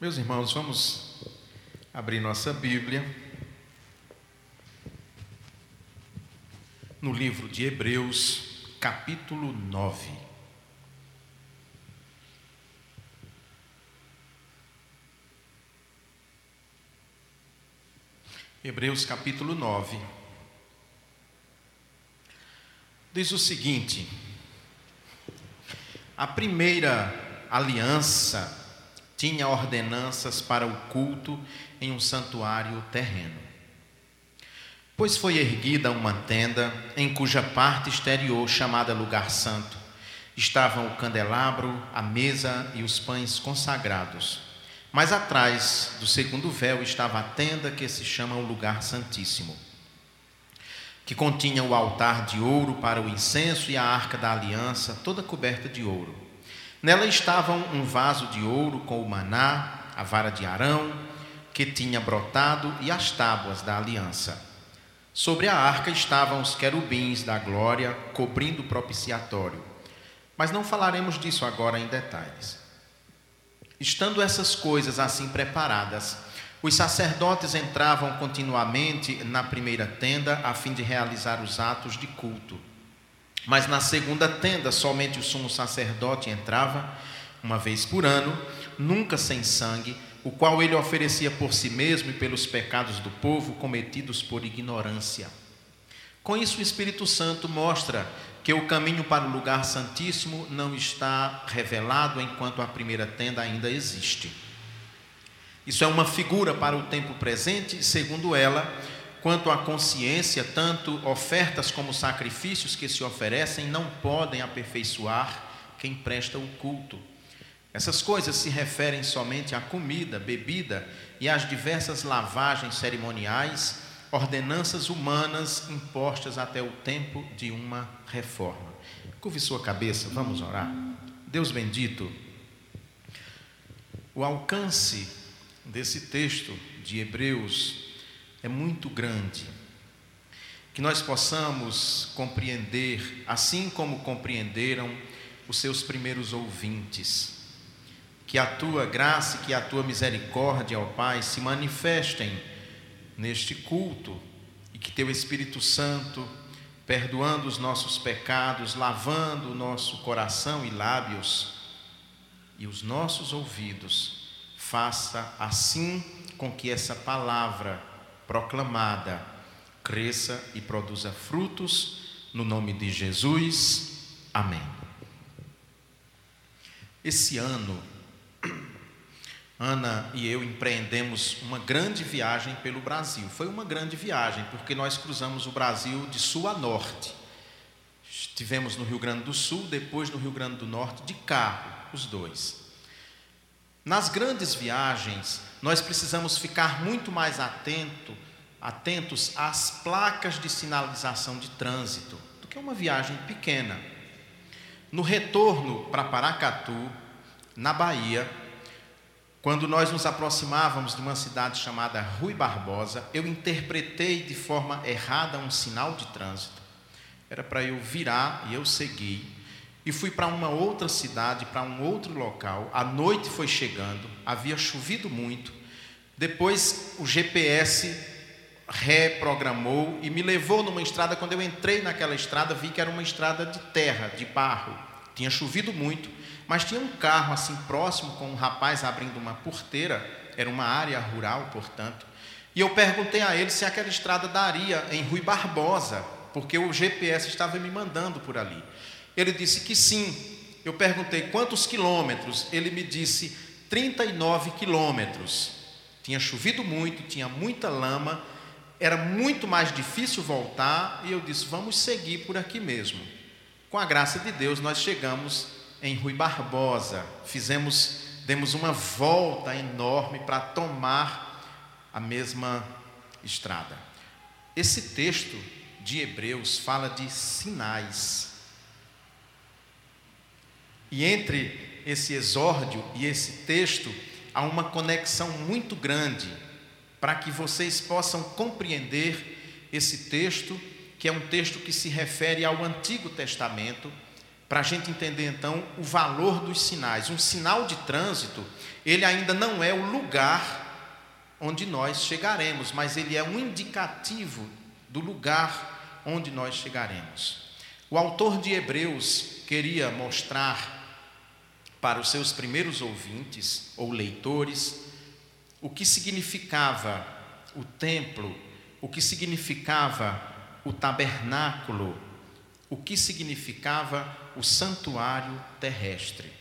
Meus irmãos, vamos abrir nossa Bíblia no livro de Hebreus, capítulo 9. Hebreus capítulo 9. Diz o seguinte: A primeira aliança tinha ordenanças para o culto em um santuário terreno. Pois foi erguida uma tenda em cuja parte exterior, chamada Lugar Santo, estavam o candelabro, a mesa e os pães consagrados. Mas atrás do segundo véu estava a tenda que se chama o Lugar Santíssimo, que continha o altar de ouro para o incenso e a arca da aliança, toda coberta de ouro. Nela estavam um vaso de ouro com o maná, a vara de Arão, que tinha brotado, e as tábuas da aliança. Sobre a arca estavam os querubins da glória, cobrindo o propiciatório. Mas não falaremos disso agora em detalhes. Estando essas coisas assim preparadas, os sacerdotes entravam continuamente na primeira tenda a fim de realizar os atos de culto. Mas na segunda tenda, somente o sumo sacerdote entrava, uma vez por ano, nunca sem sangue, o qual ele oferecia por si mesmo e pelos pecados do povo cometidos por ignorância. Com isso, o Espírito Santo mostra que o caminho para o lugar santíssimo não está revelado enquanto a primeira tenda ainda existe. Isso é uma figura para o tempo presente, segundo ela, Quanto à consciência, tanto ofertas como sacrifícios que se oferecem não podem aperfeiçoar quem presta o culto. Essas coisas se referem somente à comida, bebida e às diversas lavagens cerimoniais, ordenanças humanas impostas até o tempo de uma reforma. Curve sua cabeça, vamos orar. Deus bendito, o alcance desse texto de Hebreus é muito grande. Que nós possamos compreender, assim como compreenderam os seus primeiros ouvintes. Que a tua graça e que a tua misericórdia, ó Pai, se manifestem neste culto e que teu Espírito Santo, perdoando os nossos pecados, lavando o nosso coração e lábios e os nossos ouvidos, faça assim com que essa palavra proclamada cresça e produza frutos, no nome de Jesus. Amém. Esse ano, Ana e eu empreendemos uma grande viagem pelo Brasil. Foi uma grande viagem, porque nós cruzamos o Brasil de sul a norte. Estivemos no Rio Grande do Sul, depois no Rio Grande do Norte, de carro, os dois. Nas grandes viagens, nós precisamos ficar muito mais atento, atentos às placas de sinalização de trânsito do que uma viagem pequena. No retorno para Paracatu, na Bahia, quando nós nos aproximávamos de uma cidade chamada Rui Barbosa, eu interpretei de forma errada um sinal de trânsito. Era para eu virar e eu segui. E fui para uma outra cidade, para um outro local. A noite foi chegando, havia chovido muito. Depois o GPS reprogramou e me levou numa estrada. Quando eu entrei naquela estrada, vi que era uma estrada de terra, de barro. Tinha chovido muito, mas tinha um carro assim próximo com um rapaz abrindo uma porteira. Era uma área rural, portanto. E eu perguntei a ele se aquela estrada daria em Rui Barbosa, porque o GPS estava me mandando por ali. Ele disse que sim. Eu perguntei quantos quilômetros. Ele me disse 39 quilômetros. Tinha chovido muito, tinha muita lama, era muito mais difícil voltar, e eu disse: vamos seguir por aqui mesmo. Com a graça de Deus, nós chegamos em Rui Barbosa, fizemos, demos uma volta enorme para tomar a mesma estrada. Esse texto de Hebreus fala de sinais. E entre esse exórdio e esse texto, há uma conexão muito grande para que vocês possam compreender esse texto, que é um texto que se refere ao Antigo Testamento, para a gente entender então o valor dos sinais. Um sinal de trânsito, ele ainda não é o lugar onde nós chegaremos, mas ele é um indicativo do lugar onde nós chegaremos. O autor de Hebreus queria mostrar para os seus primeiros ouvintes ou leitores o que significava o templo, o que significava o tabernáculo, o que significava o santuário terrestre.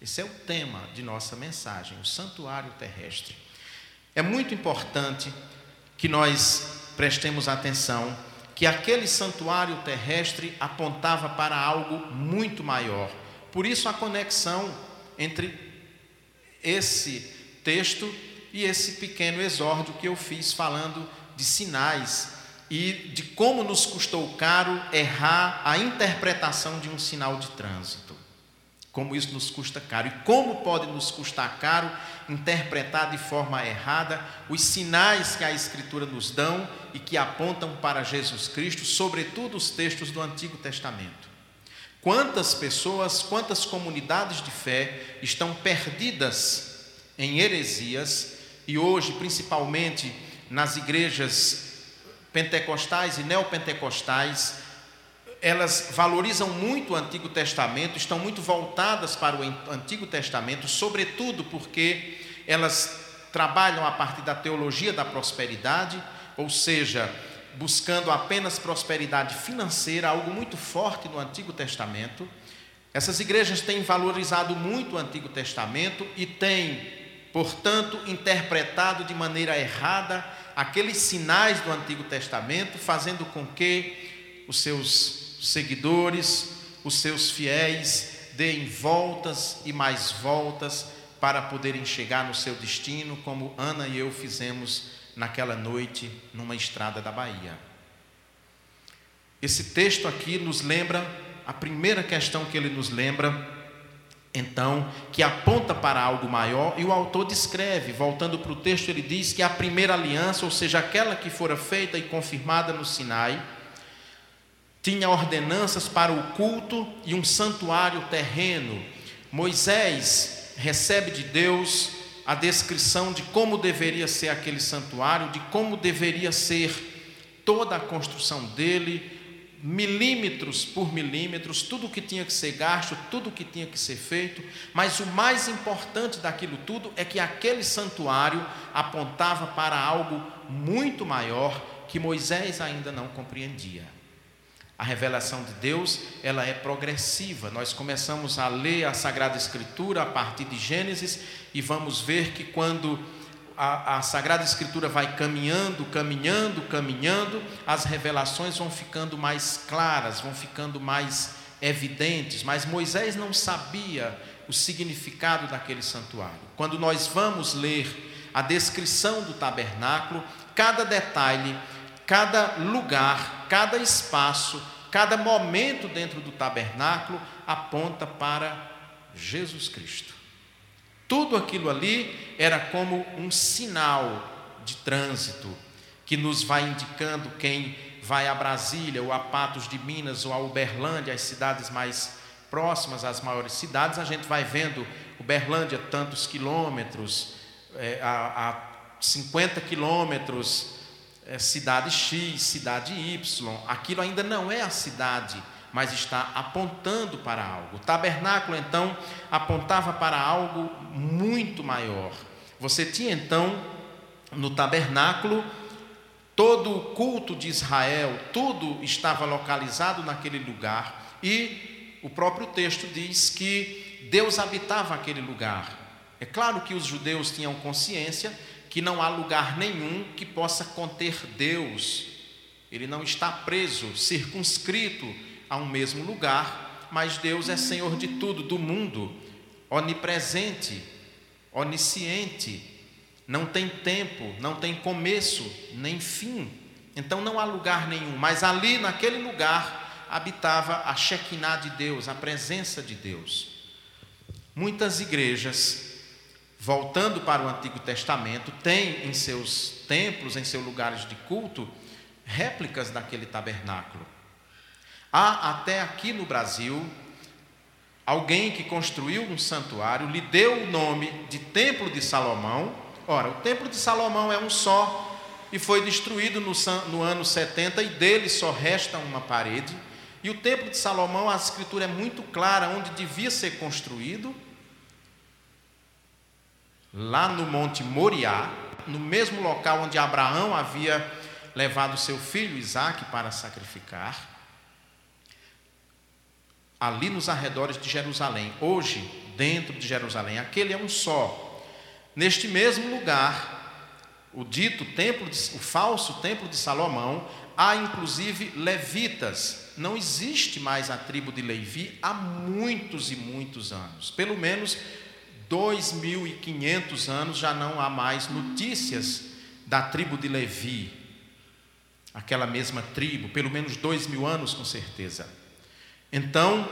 Esse é o tema de nossa mensagem, o santuário terrestre. É muito importante que nós prestemos atenção que aquele santuário terrestre apontava para algo muito maior. Por isso a conexão entre esse texto e esse pequeno exórdio que eu fiz falando de sinais e de como nos custou caro errar a interpretação de um sinal de trânsito. Como isso nos custa caro e como pode nos custar caro interpretar de forma errada os sinais que a Escritura nos dão e que apontam para Jesus Cristo, sobretudo os textos do Antigo Testamento. Quantas pessoas, quantas comunidades de fé estão perdidas em heresias e hoje, principalmente nas igrejas pentecostais e neopentecostais, elas valorizam muito o Antigo Testamento, estão muito voltadas para o Antigo Testamento, sobretudo porque elas trabalham a partir da teologia da prosperidade, ou seja, buscando apenas prosperidade financeira, algo muito forte no Antigo Testamento. Essas igrejas têm valorizado muito o Antigo Testamento e têm, portanto, interpretado de maneira errada aqueles sinais do Antigo Testamento, fazendo com que os seus seguidores, os seus fiéis, deem voltas e mais voltas para poderem chegar no seu destino, como Ana e eu fizemos naquela noite numa estrada da Bahia. Esse texto aqui nos lembra, a primeira questão que ele nos lembra então, que aponta para algo maior, e o autor descreve, voltando para o texto, ele diz que a primeira aliança, ou seja, aquela que fora feita e confirmada no Sinai, tinha ordenanças para o culto e um santuário terreno. Moisés recebe de Deus a descrição de como deveria ser aquele santuário, de como deveria ser toda a construção dele, milímetros por milímetros, tudo o que tinha que ser gasto, tudo o que tinha que ser feito, mas o mais importante daquilo tudo é que aquele santuário apontava para algo muito maior que Moisés ainda não compreendia. A revelação de Deus, ela é progressiva. Nós começamos a ler a Sagrada Escritura a partir de Gênesis e vamos ver que quando a, a, Sagrada Escritura vai caminhando, caminhando, caminhando, as revelações vão ficando mais claras, vão ficando mais evidentes. Mas Moisés não sabia o significado daquele santuário. Quando nós vamos ler a descrição do tabernáculo, cada detalhe, cada lugar, cada espaço, cada momento dentro do tabernáculo aponta para Jesus Cristo. Tudo aquilo ali era como um sinal de trânsito que nos vai indicando quem vai a Brasília, ou a Patos de Minas, ou a Uberlândia, as cidades mais próximas às maiores cidades, a gente vai vendo Uberlândia tantos quilômetros, é, a, a 50 quilômetros, é, cidade X, cidade Y. Aquilo ainda não é a cidade mas está apontando para algo. O tabernáculo, então, apontava para algo muito maior. Você tinha, então, no tabernáculo, todo o culto de Israel, tudo estava localizado naquele lugar, e o próprio texto diz que Deus habitava aquele lugar. É claro que os judeus tinham consciência que não há lugar nenhum que possa conter Deus. Ele não está preso, circunscrito a um mesmo lugar, mas Deus é Senhor de tudo, do mundo, onipresente, onisciente, não tem tempo, não tem começo nem fim. Então não há lugar nenhum, mas ali naquele lugar habitava a Shekinah de Deus, a presença de Deus. Muitas igrejas, voltando para o Antigo Testamento, têm em seus templos, em seus lugares de culto, réplicas daquele tabernáculo. Há até aqui no Brasil alguém que construiu um santuário, lhe deu o nome de Templo de Salomão. Ora, o Templo de Salomão é um só e foi destruído no, no ano 70 e dele só resta uma parede. E o Templo de Salomão, a escritura é muito clara onde devia ser construído, lá no Monte Moriá, no mesmo local onde Abraão havia levado seu filho Isaque para sacrificar, ali nos arredores de Jerusalém, hoje, dentro de Jerusalém, aquele é um só. Neste mesmo lugar, o dito templo, de, o falso templo de Salomão, há inclusive levitas. Não existe mais a tribo de Levi há muitos e muitos anos. Pelo menos 2.500 anos já não há mais notícias da tribo de Levi. Aquela mesma tribo, pelo menos dois mil anos com certeza. Então,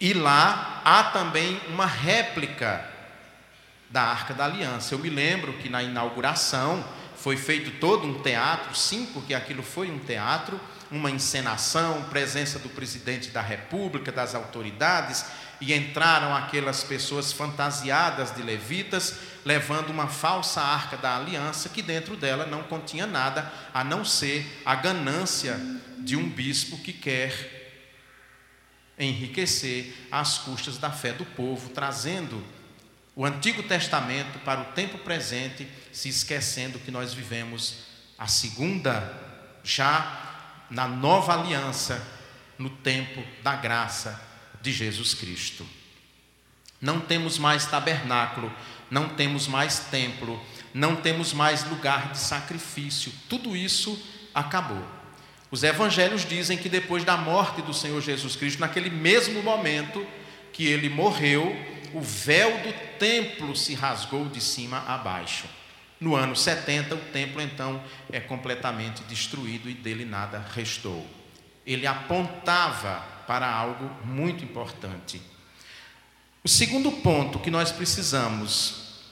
e lá há também uma réplica da Arca da Aliança. Eu me lembro que na inauguração foi feito todo um teatro, sim, porque aquilo foi um teatro, uma encenação, presença do presidente da República, das autoridades, e entraram aquelas pessoas fantasiadas de levitas, levando uma falsa arca da aliança, que dentro dela não continha nada a não ser a ganância de um bispo que quer enriquecer às custas da fé do povo, trazendo o Antigo Testamento para o tempo presente, se esquecendo que nós vivemos a segunda, já na nova aliança, no tempo da graça de Jesus Cristo. Não temos mais tabernáculo, não temos mais templo, não temos mais lugar de sacrifício, tudo isso acabou. Os evangelhos dizem que depois da morte do Senhor Jesus Cristo, naquele mesmo momento que ele morreu, o véu do templo se rasgou de cima a baixo. No ano 70, o templo então é completamente destruído e dele nada restou. Ele apontava para algo muito importante. O segundo ponto que nós precisamos,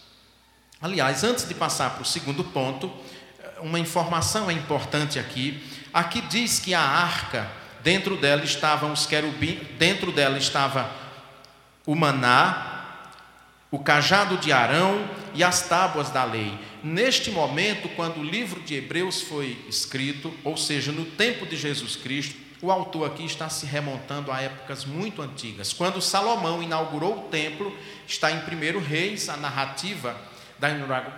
aliás, antes de passar para o segundo ponto, uma informação é importante aqui. Aqui diz que a arca, dentro dela estavam os querubins, dentro dela estava o maná, o cajado de Arão e as tábuas da lei. Neste momento, quando o livro de Hebreus foi escrito, ou seja, no tempo de Jesus Cristo, o autor aqui está se remontando a épocas muito antigas. Quando Salomão inaugurou o templo, está em 1 Reis, a narrativa da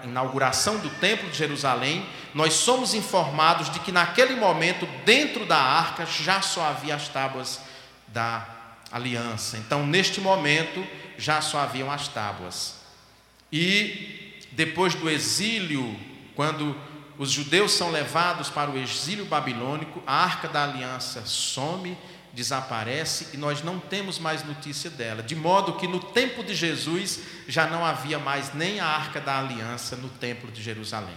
inauguração do templo de Jerusalém, nós somos informados de que naquele momento, dentro da arca, já só havia as tábuas da aliança. Então, neste momento, já só haviam as tábuas. E depois do exílio, quando os judeus são levados para o exílio babilônico, a arca da aliança some, desaparece e nós não temos mais notícia dela. De modo que no tempo de Jesus já não havia mais nem a arca da aliança no templo de Jerusalém.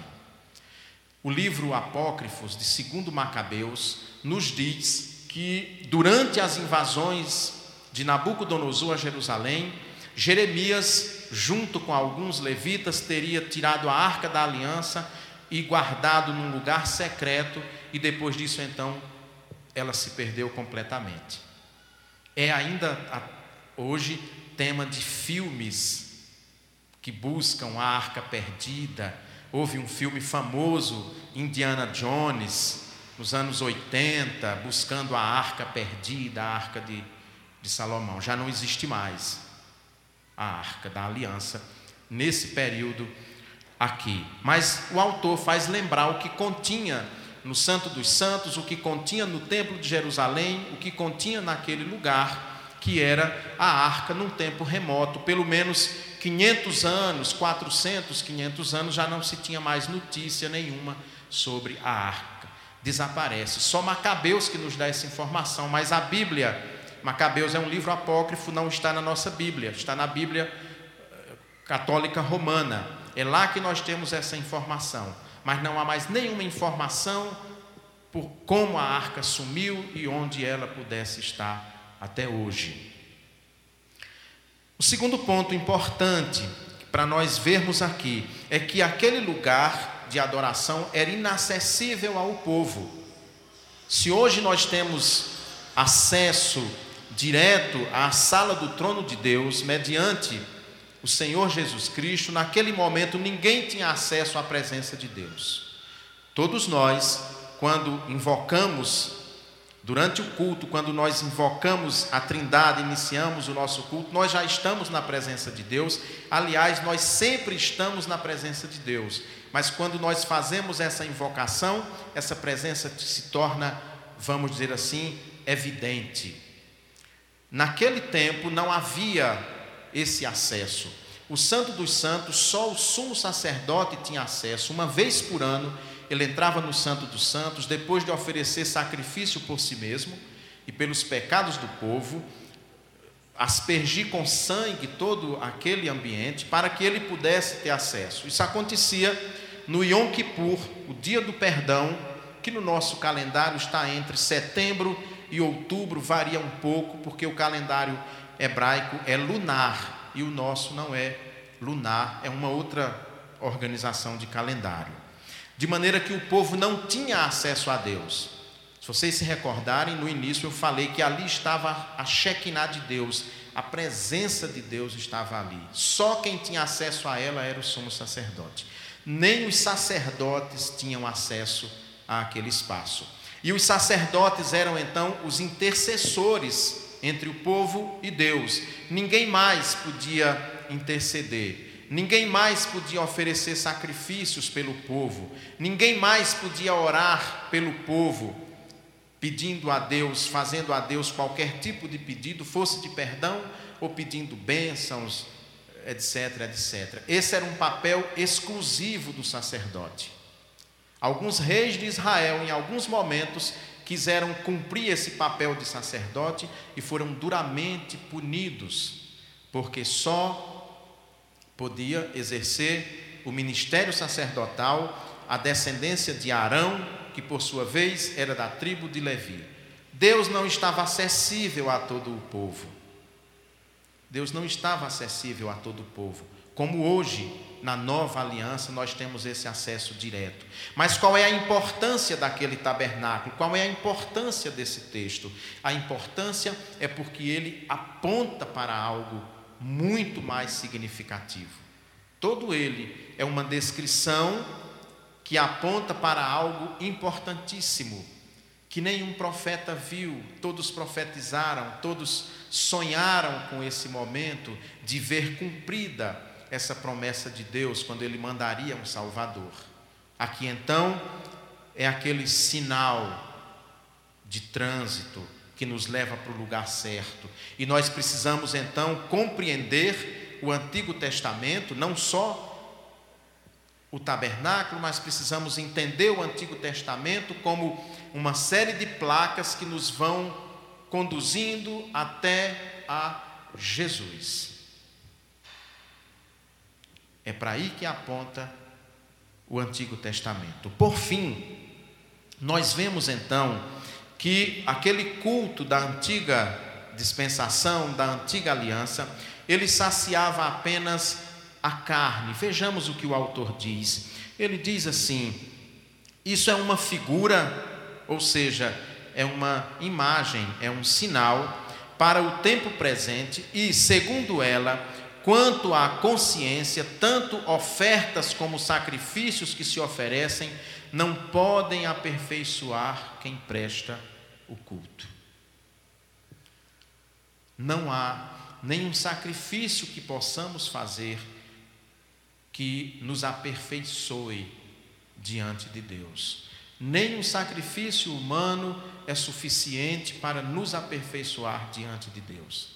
O livro Apócrifos de Segundo Macabeus nos diz que durante as invasões de Nabucodonosor a Jerusalém, Jeremias, junto com alguns levitas, teria tirado a arca da aliança e guardado num lugar secreto, e depois disso, então, ela se perdeu completamente. É ainda hoje tema de filmes que buscam a arca perdida. Houve um filme famoso, Indiana Jones, nos anos 80, buscando a arca perdida, a arca de de Salomão. Já não existe mais a arca da aliança nesse período aqui. Mas o autor faz lembrar o que continha no Santo dos Santos, o que continha no Templo de Jerusalém, o que continha naquele lugar, que era a arca num tempo remoto, pelo menos 500 anos, 400, 500 anos, já não se tinha mais notícia nenhuma sobre a arca. Desaparece. Só Macabeus que nos dá essa informação, mas a Bíblia Macabeus é um livro apócrifo, não está na nossa Bíblia, está na Bíblia eh, católica romana. É lá que nós temos essa informação. Mas não há mais nenhuma informação por como a arca sumiu e onde ela pudesse estar até hoje. O segundo ponto importante para nós vermos aqui é que aquele lugar de adoração era inacessível ao povo. Se hoje nós temos acesso direto à sala do trono de Deus mediante o Senhor Jesus Cristo, naquele momento ninguém tinha acesso à presença de Deus. Todos nós, quando invocamos, durante o culto, quando nós invocamos a Trindade, iniciamos o nosso culto, nós já estamos na presença de Deus. Aliás, nós sempre estamos na presença de Deus. Mas quando nós fazemos essa invocação, essa presença se torna, vamos dizer assim, evidente. Naquele tempo não havia esse acesso. O Santo dos Santos, só o sumo sacerdote tinha acesso. Uma vez por ano, ele entrava no Santo dos Santos, depois de oferecer sacrifício por si mesmo e pelos pecados do povo, aspergir com sangue todo aquele ambiente para que ele pudesse ter acesso. Isso acontecia no Yom Kippur, o dia do perdão, que no nosso calendário está entre setembro e outubro, varia um pouco, porque o calendário hebraico é lunar e o nosso não é lunar, é uma outra organização de calendário. De maneira que o povo não tinha acesso a Deus. Se vocês se recordarem, no início eu falei que ali estava a Shekinah de Deus, a presença de Deus estava ali. Só quem tinha acesso a ela era o sumo sacerdote. Nem os sacerdotes tinham acesso àquele espaço. E os sacerdotes eram então os intercessores entre o povo e Deus. Ninguém mais podia interceder. Ninguém mais podia oferecer sacrifícios pelo povo. Ninguém mais podia orar pelo povo, pedindo a Deus, fazendo a Deus qualquer tipo de pedido, fosse de perdão ou pedindo bênçãos, etc, etc. Esse era um papel exclusivo do sacerdote. Alguns reis de Israel, em alguns momentos, quiseram cumprir esse papel de sacerdote e foram duramente punidos, porque só podia exercer o ministério sacerdotal a descendência de Arão, que por sua vez era da tribo de Levi. Deus não estava acessível a todo o povo. Deus não estava acessível a todo o povo, como hoje, na nova aliança, nós temos esse acesso direto. Mas qual é a importância daquele tabernáculo? Qual é a importância desse texto? A importância é porque ele aponta para algo muito mais significativo. Todo ele é uma descrição que aponta para algo importantíssimo, que nenhum profeta viu, todos profetizaram, todos sonharam com esse momento de ver cumprida essa promessa de Deus quando ele mandaria um Salvador. Aqui então é aquele sinal de trânsito que nos leva para o lugar certo. E nós precisamos então compreender o Antigo Testamento, não só o tabernáculo, mas precisamos entender o Antigo Testamento como uma série de placas que nos vão conduzindo até a Jesus. É para aí que aponta o Antigo Testamento. Por fim, nós vemos então que aquele culto da antiga dispensação, da antiga aliança, ele saciava apenas a carne. Vejamos o que o autor diz. Ele diz assim: isso é uma figura, ou seja, é uma imagem, é um sinal para o tempo presente e, segundo ela, quanto à consciência, tanto ofertas como sacrifícios que se oferecem não podem aperfeiçoar quem presta o culto. Não há nenhum sacrifício que possamos fazer que nos aperfeiçoe diante de Deus. Nenhum sacrifício humano é suficiente para nos aperfeiçoar diante de Deus.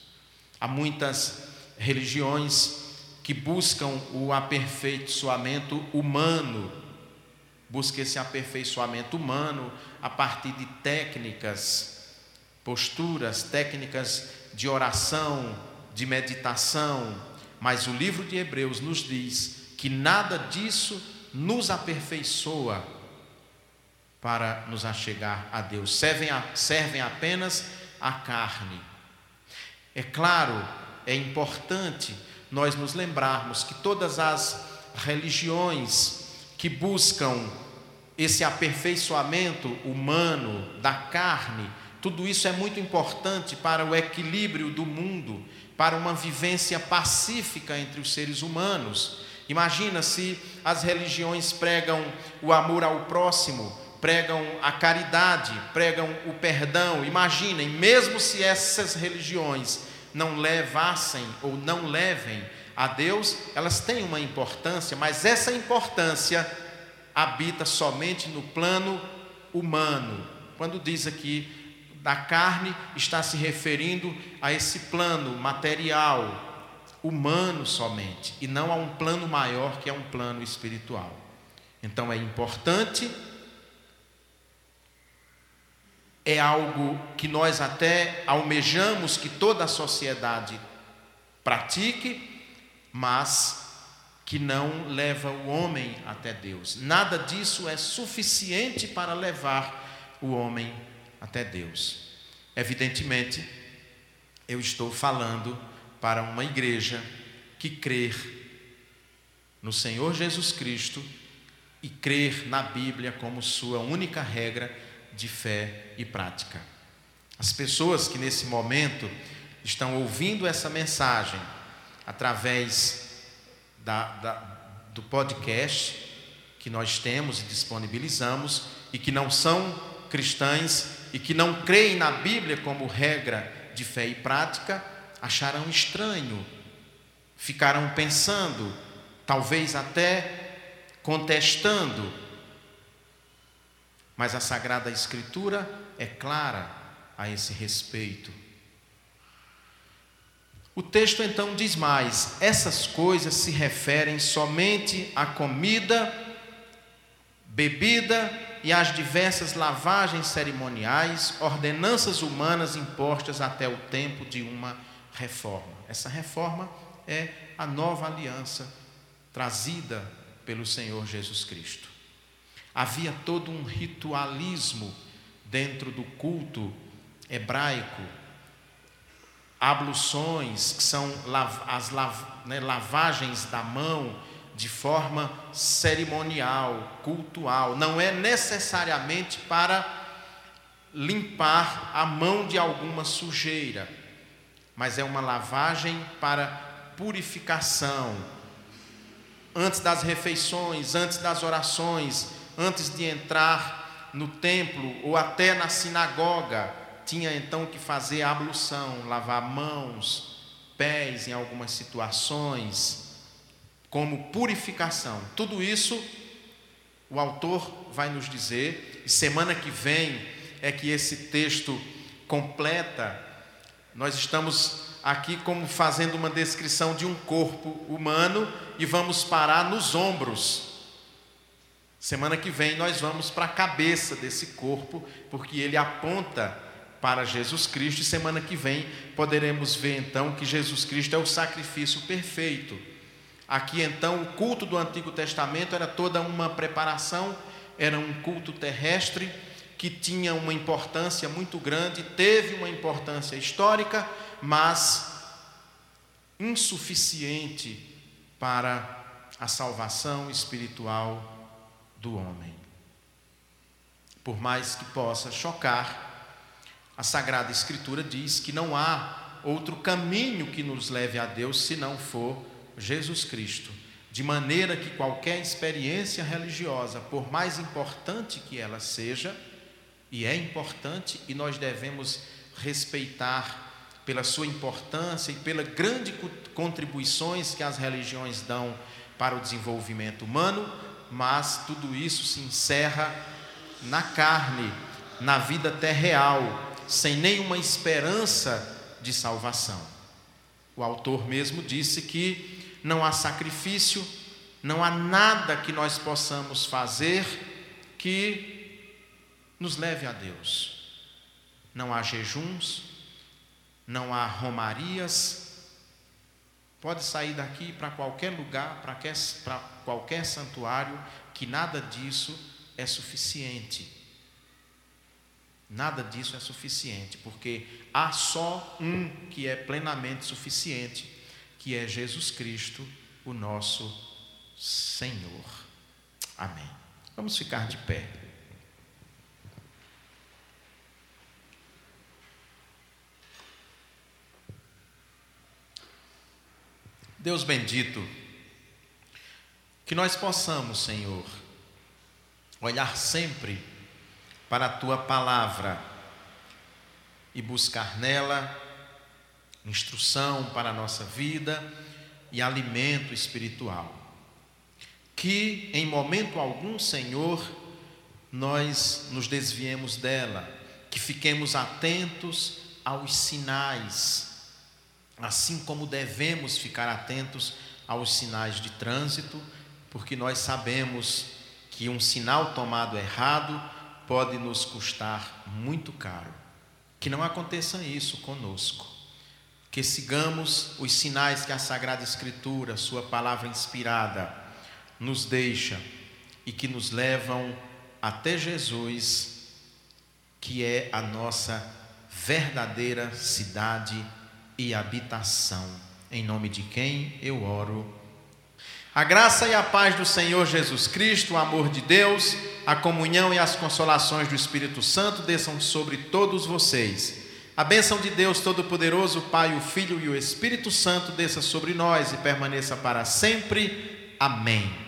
Há muitas religiões que buscam o aperfeiçoamento humano, busca esse aperfeiçoamento humano a partir de técnicas, posturas, técnicas de oração, de meditação, mas o livro de Hebreus nos diz que nada disso nos aperfeiçoa para nos achegar a Deus, servem, a, servem apenas a carne. É claro, é importante nós nos lembrarmos que todas as religiões que buscam esse aperfeiçoamento humano da carne Tudo isso é muito importante para o equilíbrio do mundo, para uma vivência pacífica entre os seres humanos. Imagina se as religiões pregam o amor ao próximo, pregam a caridade, pregam o perdão. Imaginem, mesmo se essas religiões não levassem ou não levem a Deus, elas têm uma importância, mas essa importância habita somente no plano humano. Quando diz aqui da carne, está se referindo a esse plano material, humano somente, e não a um plano maior que é um plano espiritual. Então é importante, é algo que nós até almejamos que toda a sociedade pratique, mas que não leva o homem até Deus. Nada disso é suficiente para levar o homem até Deus. Evidentemente, eu estou falando para uma igreja que crer no Senhor Jesus Cristo e crer na Bíblia como sua única regra de fé e prática. As pessoas que nesse momento estão ouvindo essa mensagem através da, da, do podcast que nós temos e disponibilizamos e que não são cristãs e que não creem na Bíblia como regra de fé e prática, acharão estranho, ficarão pensando, talvez até contestando. Mas a Sagrada Escritura é clara a esse respeito. O texto então diz mais: essas coisas se referem somente à comida, bebida e às diversas lavagens cerimoniais, ordenanças humanas impostas até o tempo de uma reforma. Essa reforma é a nova aliança trazida pelo Senhor Jesus Cristo. Havia todo um ritualismo dentro do culto hebraico abluções, que são as né, lavagens da mão de forma cerimonial, cultual, não é necessariamente para limpar a mão de alguma sujeira, mas é uma lavagem para purificação. Antes das refeições, antes das orações, antes de entrar no templo ou até na sinagoga, tinha então que fazer a ablução, lavar mãos, pés em algumas situações, como purificação. Tudo isso o autor vai nos dizer, e semana que vem é que esse texto completa. Nós estamos aqui como fazendo uma descrição de um corpo humano e vamos parar nos ombros. Semana que vem nós vamos para a cabeça desse corpo, porque ele aponta para Jesus Cristo, e semana que vem poderemos ver então que Jesus Cristo é o sacrifício perfeito. Aqui então o culto do Antigo Testamento era toda uma preparação, era um culto terrestre que tinha uma importância muito grande, teve uma importância histórica, mas insuficiente para a salvação espiritual do homem. Por mais que possa chocar, a Sagrada Escritura diz que não há outro caminho que nos leve a Deus se não for Jesus Cristo. De maneira que qualquer experiência religiosa, por mais importante que ela seja, e é importante, e nós devemos respeitar pela sua importância e pelas grandes contribuições que as religiões dão para o desenvolvimento humano, mas tudo isso se encerra na carne, na vida terreal, sem nenhuma esperança de salvação. O autor mesmo disse que não há sacrifício, não há nada que nós possamos fazer que nos leve a Deus. Não há jejuns, não há romarias. Pode sair daqui para qualquer lugar, para qualquer santuário, que nada disso é suficiente Nada disso é suficiente, porque há só um que é plenamente suficiente, que é Jesus Cristo, o nosso Senhor. Amém. Vamos ficar de pé. Deus bendito, que nós possamos, Senhor, olhar sempre para a tua palavra e buscar nela instrução para a nossa vida e alimento espiritual. Que em momento algum, Senhor, nós nos desviemos dela, que fiquemos atentos aos sinais, assim como devemos ficar atentos aos sinais de trânsito, porque nós sabemos que um sinal tomado errado pode nos custar muito caro. Que não aconteça isso conosco. Que sigamos os sinais que a Sagrada Escritura, Sua palavra inspirada, nos deixa e que nos levam até Jesus, que é a nossa verdadeira cidade e habitação. Em nome de quem eu oro. A graça e a paz do Senhor Jesus Cristo, o amor de Deus, a comunhão e as consolações do Espírito Santo desçam sobre todos vocês. A bênção de Deus Todo-Poderoso, Pai, o Filho e o Espírito Santo desça sobre nós e permaneça para sempre. Amém.